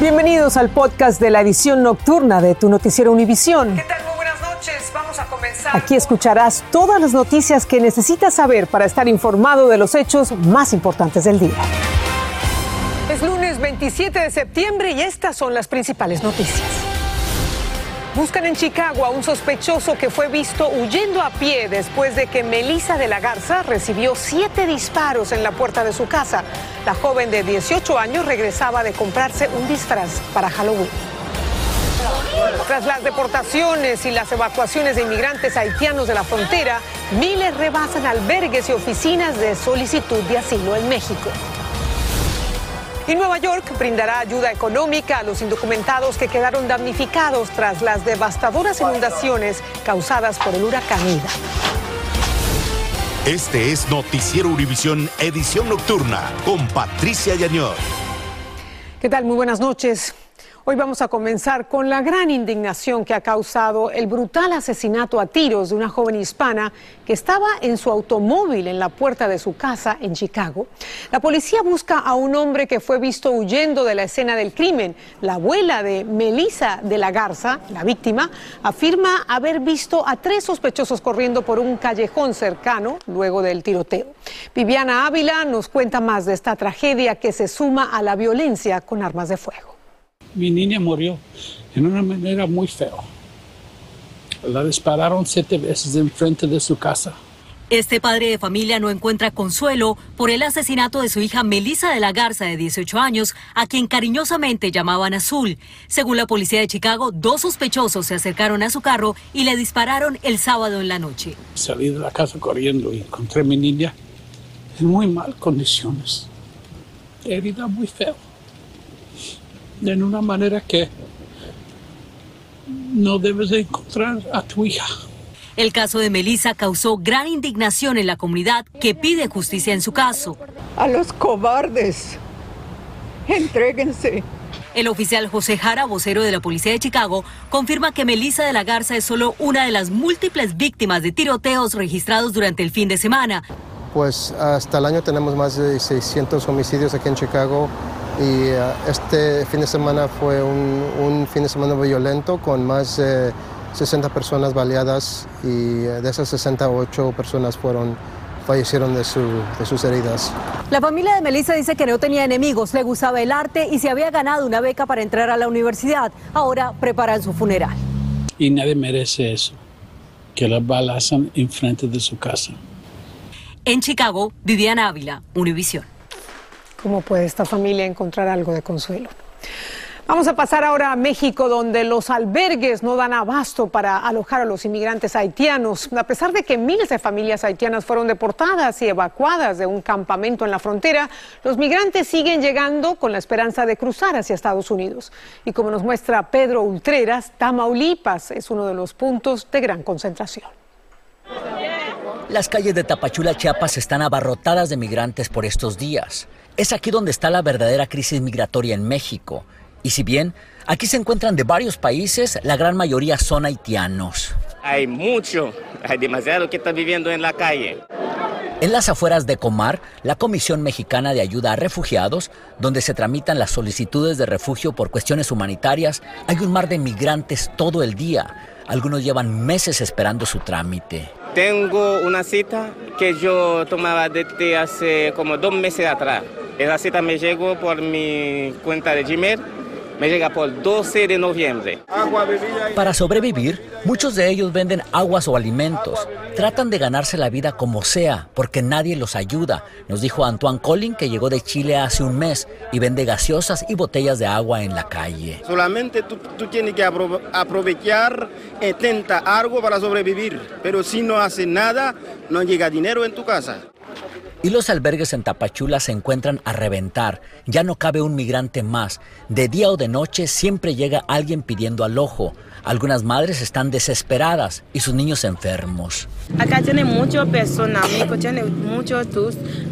Bienvenidos al podcast de la edición nocturna de tu noticiero Univisión. ¿Qué tal? Muy buenas noches. Vamos a comenzar. Aquí escucharás todas las noticias que necesitas saber para estar informado de los hechos más importantes del día. Es lunes 27 de septiembre y estas son las principales noticias. Buscan en Chicago a un sospechoso que fue visto huyendo a pie después de que Melissa de la Garza recibió siete disparos en la puerta de su casa. La joven de 18 años regresaba de comprarse un disfraz para Halloween. Tras las deportaciones y las evacuaciones de inmigrantes haitianos de la frontera, miles rebasan albergues y oficinas de solicitud de asilo en México. Y Nueva York brindará ayuda económica a los indocumentados que quedaron damnificados tras las devastadoras inundaciones causadas por el huracán Ida. Este es Noticiero Univisión Edición Nocturna con Patricia Yañor. ¿Qué tal? Muy buenas noches. Hoy vamos a comenzar con la gran indignación que ha causado el brutal asesinato a tiros de una joven hispana que estaba en su automóvil en la puerta de su casa en Chicago. La policía busca a un hombre que fue visto huyendo de la escena del crimen. La abuela de Melissa de la Garza, la víctima, afirma haber visto a tres sospechosos corriendo por un callejón cercano luego del tiroteo. Viviana Ávila nos cuenta más de esta tragedia que se suma a la violencia con armas de fuego mi niña murió en una manera muy fea. La dispararon siete veces enfrente de su casa. Este padre de familia no encuentra consuelo por el asesinato de su hija Melissa de la Garza, de 18 años, a quien cariñosamente llamaban Azul. Según la policía de Chicago, dos sospechosos se acercaron a su carro y le dispararon el sábado en la noche. Salí de la casa corriendo y encontré a mi niña en muy mal condiciones. Herida muy fea en una manera que no debes de encontrar a tu hija. El caso de Melissa causó gran indignación en la comunidad que pide justicia en su caso. A los cobardes, entréguense. El oficial José Jara, vocero de la policía de Chicago, confirma que Melissa de la Garza es solo una de las múltiples víctimas de tiroteos registrados durante el fin de semana. Pues hasta el año tenemos más de 600 homicidios aquí en Chicago y eh, este fin de semana fue un, fin de semana violento con más de 60 personas baleadas y eh, de esas 68 personas fueron fallecieron de, de sus heridas. La familia de Melissa dice que no tenía enemigos, le gustaba el arte y se había ganado una beca para entrar a la universidad. Ahora preparan su funeral. Y nadie merece eso, que la balazan enfrente de su casa. En Chicago, Viviana Ávila, Univisión. ¿Cómo puede esta familia encontrar algo de consuelo? Vamos a pasar ahora a México, donde los albergues no dan abasto para alojar a los inmigrantes haitianos. A pesar de que miles de familias haitianas fueron deportadas y evacuadas de un campamento en la frontera, los migrantes siguen llegando con la esperanza de cruzar hacia Estados Unidos. Y como nos muestra Pedro Ultreras, Tamaulipas es uno de los puntos de gran concentración. Las calles de Tapachula, Chiapas están abarrotadas de migrantes por estos días. Es aquí donde está la verdadera crisis migratoria en México. Y si bien aquí se encuentran de varios países, la gran mayoría son haitianos. Hay mucho, hay demasiado que están viviendo en la calle. En las afueras de Comar, la Comisión Mexicana de Ayuda a Refugiados, donde se tramitan las solicitudes de refugio por cuestiones humanitarias, hay un mar de migrantes todo el día. Algunos llevan meses esperando su trámite. Tengo una cita que yo tomaba desde hace como dos meses atrás. Esa cita me llegó por mi cuenta de Gmail. Me llega por 12 de noviembre. Para sobrevivir, muchos de ellos venden aguas o alimentos. Tratan de ganarse la vida como sea, porque nadie los ayuda, nos dijo Antoine Collin, que llegó de Chile hace un mes y vende gaseosas y botellas de agua en la calle. Solamente tú, tienes que aprovechar, intenta algo para sobrevivir, pero si no haces nada, no llega dinero en tu casa. Y los albergues en Tapachula se encuentran a reventar. Ya no cabe un migrante más. De día o de noche siempre llega alguien pidiendo alojo. Algunas madres están desesperadas y sus niños enfermos. Acá tiene muchas personas, tiene muchos,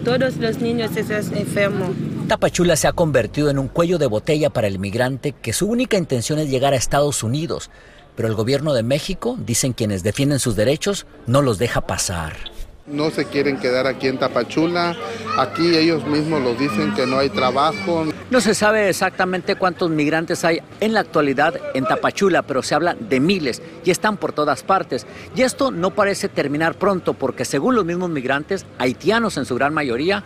todos los niños están enfermos. Tapachula se ha convertido en un cuello de botella para el migrante que su única intención es llegar a Estados Unidos. Pero el gobierno de México, dicen quienes defienden sus derechos, no los deja pasar. No se quieren quedar aquí en Tapachula. Aquí ellos mismos lo dicen que no hay trabajo. No se sabe exactamente cuántos migrantes hay en la actualidad en Tapachula, pero se habla de miles y están por todas partes. Y esto no parece terminar pronto porque según los mismos migrantes, haitianos en su gran mayoría,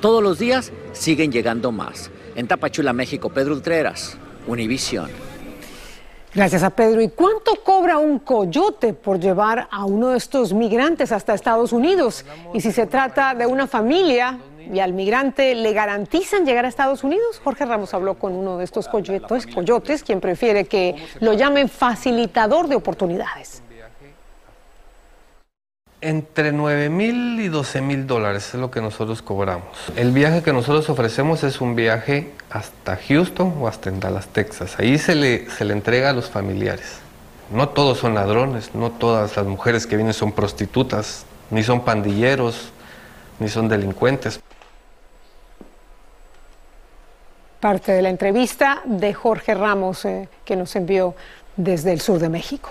todos los días siguen llegando más. En Tapachula, México, Pedro Ultreras, Univisión. Gracias a Pedro. ¿Y cuánto cobra un coyote por llevar a uno de estos migrantes hasta Estados Unidos? Y si se trata de una familia y al migrante le garantizan llegar a Estados Unidos, Jorge Ramos habló con uno de estos coyotes, coyotes quien prefiere que lo llamen facilitador de oportunidades entre 9 mil y 12 mil dólares es lo que nosotros cobramos. El viaje que nosotros ofrecemos es un viaje hasta Houston o hasta Dallas, Texas. Ahí se le, se le entrega a los familiares. No todos son ladrones, no todas las mujeres que vienen son prostitutas, ni son pandilleros, ni son delincuentes. Parte de la entrevista de Jorge Ramos eh, que nos envió desde el sur de México.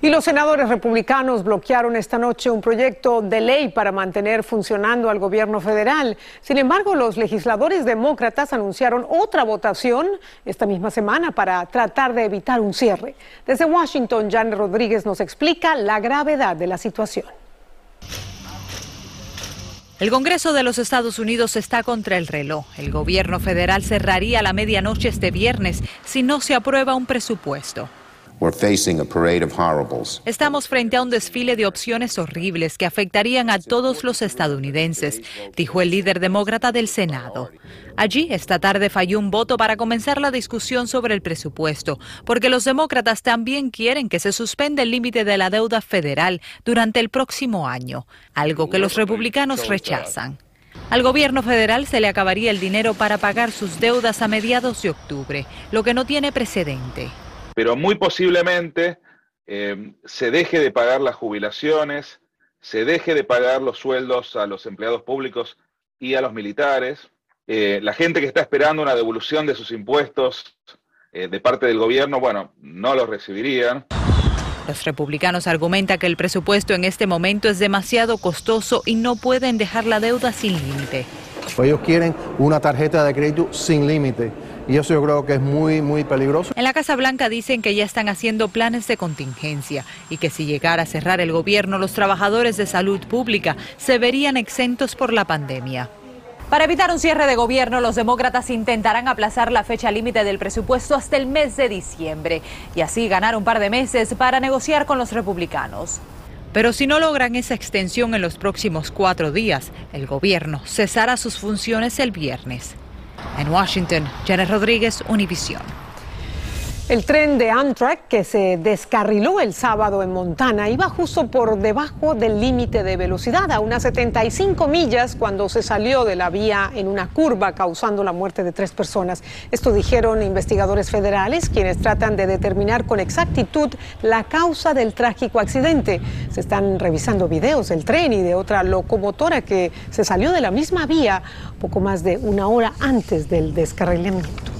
Y los senadores republicanos bloquearon esta noche un proyecto de ley para mantener funcionando al gobierno federal. Sin embargo, los legisladores demócratas anunciaron otra votación esta misma semana para tratar de evitar un cierre. Desde Washington, Jan Rodríguez nos explica la gravedad de la situación. El Congreso de los Estados Unidos está contra el reloj. El gobierno federal cerraría la medianoche este viernes si no se aprueba un presupuesto. Estamos frente a un desfile de opciones horribles que afectarían a todos los estadounidenses, dijo el líder demócrata del Senado. Allí, esta tarde falló un voto para comenzar la discusión sobre el presupuesto, porque los demócratas también quieren que se suspenda el límite de la deuda federal durante el próximo año, algo que los republicanos rechazan. Al gobierno federal se le acabaría el dinero para pagar sus deudas a mediados de octubre, lo que no tiene precedente pero muy posiblemente eh, se deje de pagar las jubilaciones, se deje de pagar los sueldos a los empleados públicos y a los militares. Eh, la gente que está esperando una devolución de sus impuestos eh, de parte del gobierno, bueno, no los recibirían. Los republicanos argumentan que el presupuesto en este momento es demasiado costoso y no pueden dejar la deuda sin límite. Ellos quieren una tarjeta de crédito sin límite y eso yo creo que es muy, muy peligroso. En la Casa Blanca dicen que ya están haciendo planes de contingencia y que si llegara a cerrar el gobierno, los trabajadores de salud pública se verían exentos por la pandemia. Para evitar un cierre de gobierno, los demócratas intentarán aplazar la fecha límite del presupuesto hasta el mes de diciembre y así ganar un par de meses para negociar con los republicanos. Pero si no logran esa extensión en los próximos cuatro días, el gobierno cesará sus funciones el viernes. En Washington, Janet Rodríguez, Univisión. El tren de Amtrak que se descarriló el sábado en Montana iba justo por debajo del límite de velocidad, a unas 75 millas, cuando se salió de la vía en una curva, causando la muerte de tres personas. Esto dijeron investigadores federales, quienes tratan de determinar con exactitud la causa del trágico accidente. Están revisando videos del tren y de otra locomotora que se salió de la misma vía poco más de una hora antes del descarrilamiento.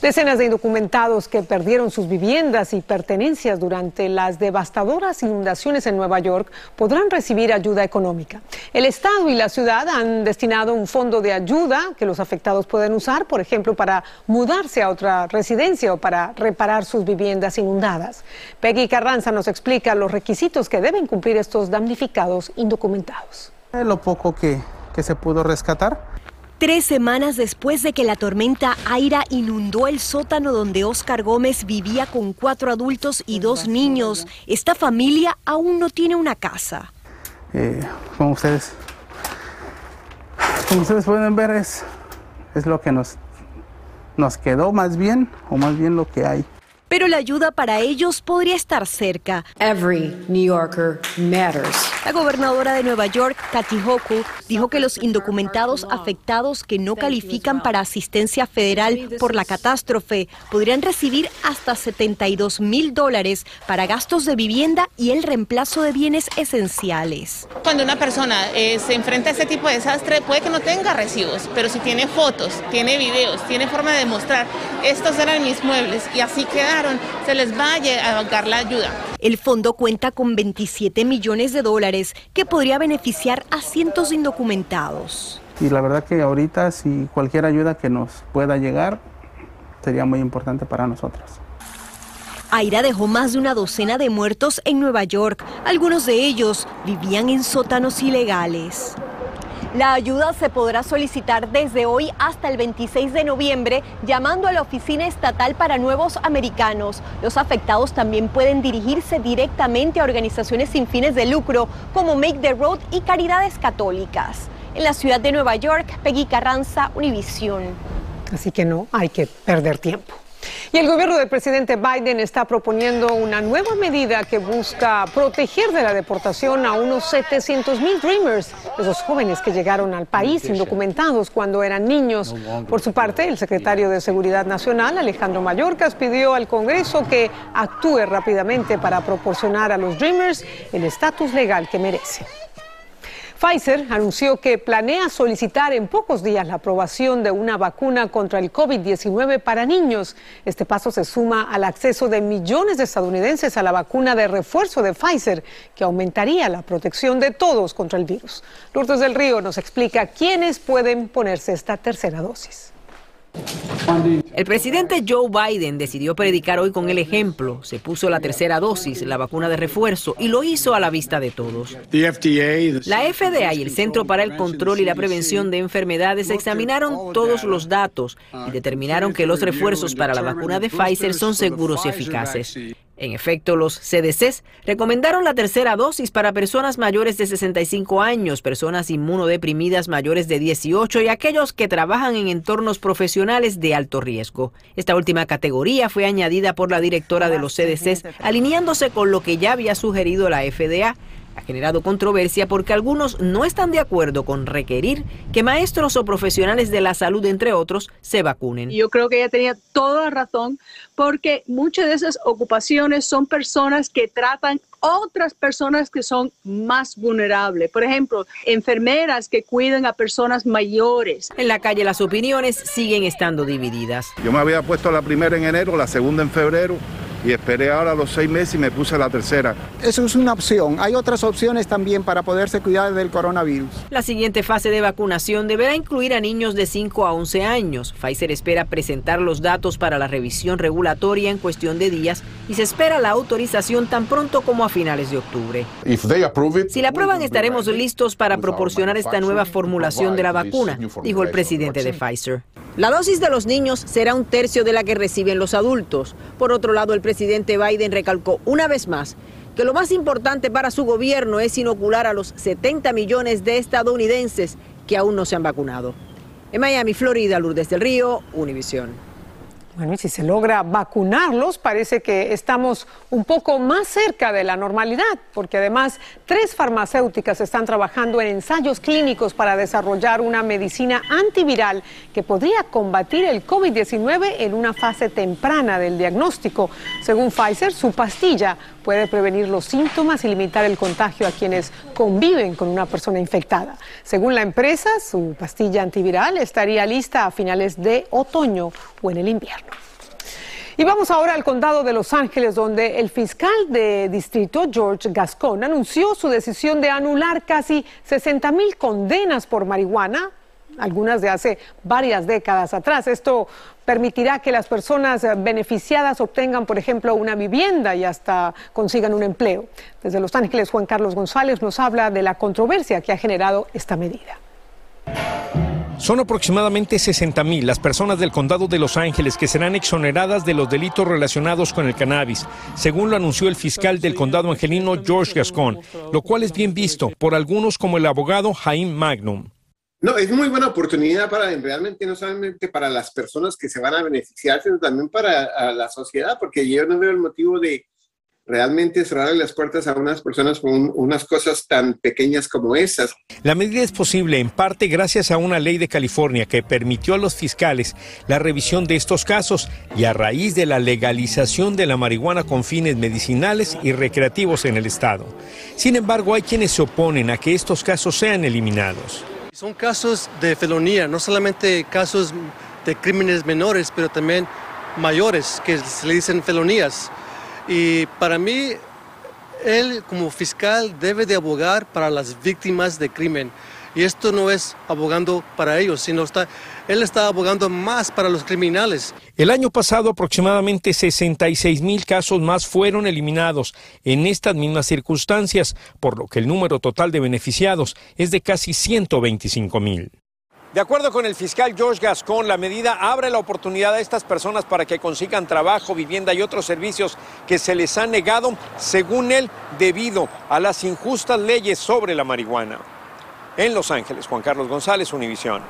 Decenas de indocumentados que perdieron sus viviendas y pertenencias durante las devastadoras inundaciones en Nueva York podrán recibir ayuda económica. El Estado y la ciudad han destinado un fondo de ayuda que los afectados pueden usar, por ejemplo, para mudarse a otra residencia o para reparar sus viviendas inundadas. Peggy Carranza nos explica los requisitos que deben cumplir estos damnificados indocumentados. Lo poco que, que se pudo rescatar Tres semanas después de que la tormenta Aira inundó el sótano donde Oscar Gómez vivía con cuatro adultos y dos niños, esta familia aún no tiene una casa. Eh, como ustedes, como ustedes pueden ver, es, es lo que nos, nos quedó más bien, o más bien lo que hay pero la ayuda para ellos podría estar cerca. Every New Yorker matters. La gobernadora de Nueva York, Kathy Hochul, dijo que los indocumentados afectados que no califican para asistencia federal por la catástrofe podrían recibir hasta 72 mil dólares para gastos de vivienda y el reemplazo de bienes esenciales. Cuando una persona eh, se enfrenta a este tipo de desastre, puede que no tenga recibos, pero si tiene fotos, tiene videos, tiene forma de demostrar, estos eran mis muebles y así queda se les va a dar la ayuda. El fondo cuenta con 27 millones de dólares que podría beneficiar a cientos de indocumentados. Y la verdad que ahorita si cualquier ayuda que nos pueda llegar sería muy importante para nosotros. Aira dejó más de una docena de muertos en Nueva York. Algunos de ellos vivían en sótanos ilegales. La ayuda se podrá solicitar desde hoy hasta el 26 de noviembre llamando a la Oficina Estatal para Nuevos Americanos. Los afectados también pueden dirigirse directamente a organizaciones sin fines de lucro como Make the Road y Caridades Católicas. En la ciudad de Nueva York, Peggy Carranza, Univisión. Así que no hay que perder tiempo. Y el gobierno del presidente Biden está proponiendo una nueva medida que busca proteger de la deportación a unos 700 mil Dreamers, esos jóvenes que llegaron al país indocumentados cuando eran niños. Por su parte, el secretario de Seguridad Nacional, Alejandro Mayorkas, pidió al Congreso que actúe rápidamente para proporcionar a los Dreamers el estatus legal que merecen. Pfizer anunció que planea solicitar en pocos días la aprobación de una vacuna contra el COVID-19 para niños. Este paso se suma al acceso de millones de estadounidenses a la vacuna de refuerzo de Pfizer, que aumentaría la protección de todos contra el virus. Lourdes del Río nos explica quiénes pueden ponerse esta tercera dosis. El presidente Joe Biden decidió predicar hoy con el ejemplo. Se puso la tercera dosis, la vacuna de refuerzo, y lo hizo a la vista de todos. La FDA y el Centro para el Control y la Prevención de Enfermedades examinaron todos los datos y determinaron que los refuerzos para la vacuna de Pfizer son seguros y eficaces. En efecto, los CDCs recomendaron la tercera dosis para personas mayores de 65 años, personas inmunodeprimidas mayores de 18 y aquellos que trabajan en entornos profesionales de alto riesgo. Esta última categoría fue añadida por la directora de los CDCs, alineándose con lo que ya había sugerido la FDA ha generado controversia porque algunos no están de acuerdo con requerir que maestros o profesionales de la salud, entre otros, se vacunen. Yo creo que ella tenía toda razón porque muchas de esas ocupaciones son personas que tratan otras personas que son más vulnerables. Por ejemplo, enfermeras que cuidan a personas mayores. En la calle las opiniones siguen estando divididas. Yo me había puesto la primera en enero, la segunda en febrero y esperé ahora los seis meses y me puse la tercera. Eso es una opción. Hay otras opciones también para poderse cuidar del coronavirus. La siguiente fase de vacunación deberá incluir a niños de 5 a 11 años. Pfizer espera presentar los datos para la revisión regulatoria en cuestión de días y se espera la autorización tan pronto como a finales de octubre. Si la aprueban estaremos listos para proporcionar esta nueva formulación de la vacuna, dijo el presidente de Pfizer. La dosis de los niños será un tercio de la que reciben los adultos. Por otro lado, el presidente Biden recalcó una vez más que lo más importante para su gobierno es inocular a los 70 millones de estadounidenses que aún no se han vacunado. En Miami, Florida, Lourdes del Río, Univisión. Bueno, y si se logra vacunarlos, parece que estamos un poco más cerca de la normalidad, porque además tres farmacéuticas están trabajando en ensayos clínicos para desarrollar una medicina antiviral que podría combatir el COVID-19 en una fase temprana del diagnóstico. Según Pfizer, su pastilla puede prevenir los síntomas y limitar el contagio a quienes conviven con una persona infectada. Según la empresa, su pastilla antiviral estaría lista a finales de otoño o en el invierno. Y vamos ahora al condado de Los Ángeles, donde el fiscal de distrito George Gascon anunció su decisión de anular casi 60 mil condenas por marihuana, algunas de hace varias décadas atrás. Esto permitirá que las personas beneficiadas obtengan, por ejemplo, una vivienda y hasta consigan un empleo. Desde Los Ángeles, Juan Carlos González nos habla de la controversia que ha generado esta medida. Son aproximadamente 60.000 las personas del condado de Los Ángeles que serán exoneradas de los delitos relacionados con el cannabis, según lo anunció el fiscal del condado angelino George Gascon, lo cual es bien visto por algunos como el abogado Jaime Magnum. No, es muy buena oportunidad para realmente no solamente para las personas que se van a beneficiar, sino también para la sociedad, porque yo no veo el motivo de, realmente cerrar las puertas a unas personas con unas cosas tan pequeñas como esas. La medida es posible en parte gracias a una ley de California que permitió a los fiscales la revisión de estos casos y a raíz de la legalización de la marihuana con fines medicinales y recreativos en el estado. Sin embargo, hay quienes se oponen a que estos casos sean eliminados. Son casos de felonía, no solamente casos de crímenes menores, pero también mayores que se le dicen felonías. Y para mí él como fiscal debe de abogar para las víctimas de crimen. Y esto no es abogando para ellos, sino está, él está abogando más para los criminales. El año pasado aproximadamente 66 mil casos más fueron eliminados en estas mismas circunstancias, por lo que el número total de beneficiados es de casi 125 mil. De acuerdo con el fiscal George Gascon, la medida abre la oportunidad a estas personas para que consigan trabajo, vivienda y otros servicios que se les han negado, según él, debido a las injustas leyes sobre la marihuana. En Los Ángeles, Juan Carlos González, Univisión.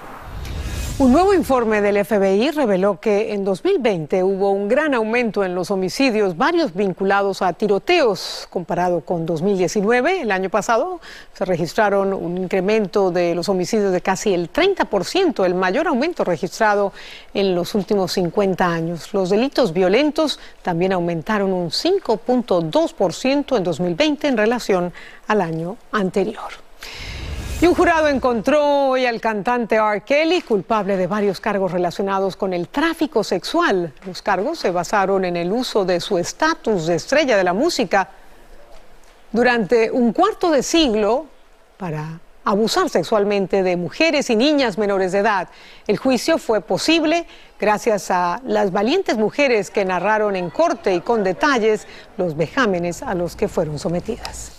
Un nuevo informe del FBI reveló que en 2020 hubo un gran aumento en los homicidios, varios vinculados a tiroteos, comparado con 2019. El año pasado se registraron un incremento de los homicidios de casi el 30%, el mayor aumento registrado en los últimos 50 años. Los delitos violentos también aumentaron un 5.2% en 2020 en relación al año anterior. Y un jurado encontró hoy al cantante R. Kelly culpable de varios cargos relacionados con el tráfico sexual. Los cargos se basaron en el uso de su estatus de estrella de la música durante un cuarto de siglo para abusar sexualmente de mujeres y niñas menores de edad. El juicio fue posible gracias a las valientes mujeres que narraron en corte y con detalles los vejámenes a los que fueron sometidas.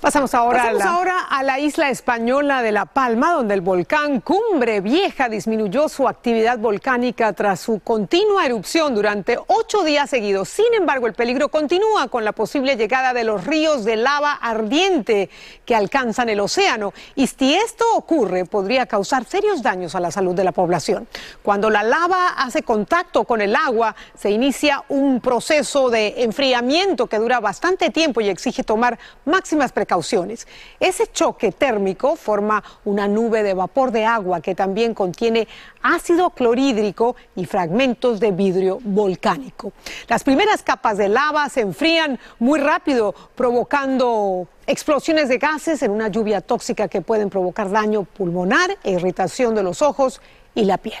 Pasamos ahora, a, la... ahora a la isla española de La Palma, donde el volcán Cumbre Vieja disminuyó su actividad volcánica tras su continua erupción durante ocho días seguidos. Sin embargo, el peligro continúa con la posible llegada de los ríos de lava ardiente que alcanzan el océano. Y si esto ocurre, podría causar serios daños a la salud de la población. Cuando la lava hace contacto con el agua, se inicia un proceso de enfriamiento que dura bastante tiempo y exige tomar máximas precauciones ese choque térmico forma una nube de vapor de agua que también contiene ácido clorhídrico y fragmentos de vidrio volcánico. Las primeras capas de lava se enfrían muy rápido, provocando explosiones de gases en una lluvia tóxica que pueden provocar daño pulmonar e irritación de los ojos y la piel.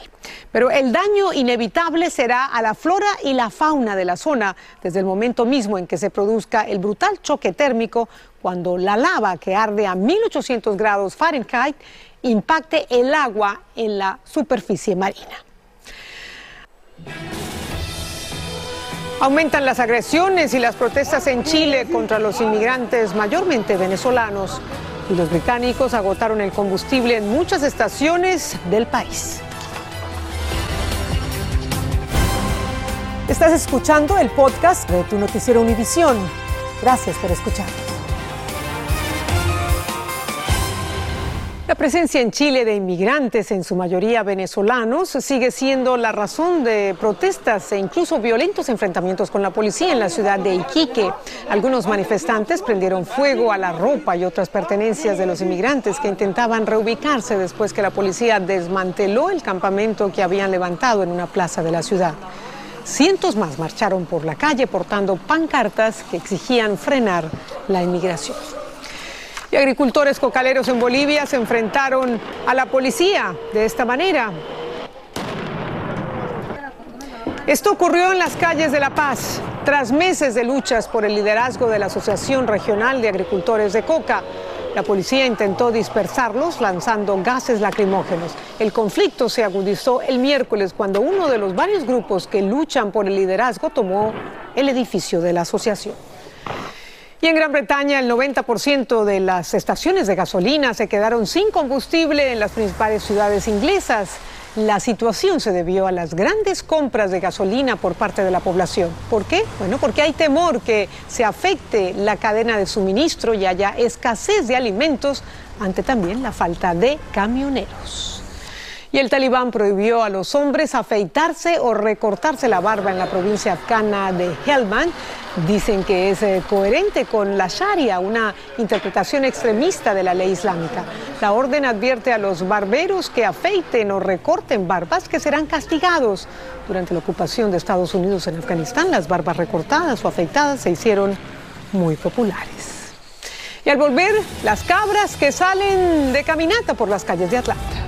Pero el daño inevitable será a la flora y la fauna de la zona desde el momento mismo en que se produzca el brutal choque térmico cuando la lava que arde a 1800 grados Fahrenheit impacte el agua en la superficie marina. Aumentan las agresiones y las protestas en Chile contra los inmigrantes, mayormente venezolanos, y los británicos agotaron el combustible en muchas estaciones del país. Estás escuchando el podcast de tu noticiero Univisión. Gracias por escucharnos. La presencia en Chile de inmigrantes, en su mayoría venezolanos, sigue siendo la razón de protestas e incluso violentos enfrentamientos con la policía en la ciudad de Iquique. Algunos manifestantes prendieron fuego a la ropa y otras pertenencias de los inmigrantes que intentaban reubicarse después que la policía desmanteló el campamento que habían levantado en una plaza de la ciudad. Cientos más marcharon por la calle portando pancartas que exigían frenar la inmigración. Y agricultores cocaleros en Bolivia se enfrentaron a la policía de esta manera. Esto ocurrió en las calles de La Paz, tras meses de luchas por el liderazgo de la Asociación Regional de Agricultores de Coca. La policía intentó dispersarlos lanzando gases lacrimógenos. El conflicto se agudizó el miércoles cuando uno de los varios grupos que luchan por el liderazgo tomó el edificio de la asociación. Y en Gran Bretaña el 90% de las estaciones de gasolina se quedaron sin combustible en las principales ciudades inglesas. La situación se debió a las grandes compras de gasolina por parte de la población. ¿Por qué? Bueno, porque hay temor que se afecte la cadena de suministro y haya escasez de alimentos ante también la falta de camioneros. Y el talibán prohibió a los hombres afeitarse o recortarse la barba en la provincia afgana de Helmand. Dicen que es eh, coherente con la Sharia, una interpretación extremista de la ley islámica. La orden advierte a los barberos que afeiten o recorten barbas que serán castigados. Durante la ocupación de Estados Unidos en Afganistán, las barbas recortadas o afeitadas se hicieron muy populares. Y al volver, las cabras que salen de caminata por las calles de Atlanta.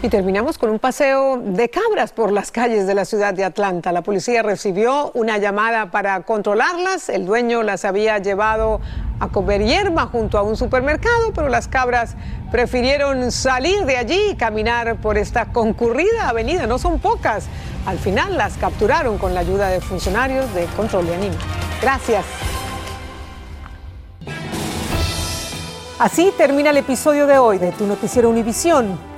Y terminamos con un paseo de cabras por las calles de la ciudad de Atlanta. La policía recibió una llamada para controlarlas. El dueño las había llevado a comer hierba junto a un supermercado, pero las cabras prefirieron salir de allí y caminar por esta concurrida avenida. No son pocas. Al final las capturaron con la ayuda de funcionarios de control de animales. Gracias. Así termina el episodio de hoy de Tu Noticiero Univisión.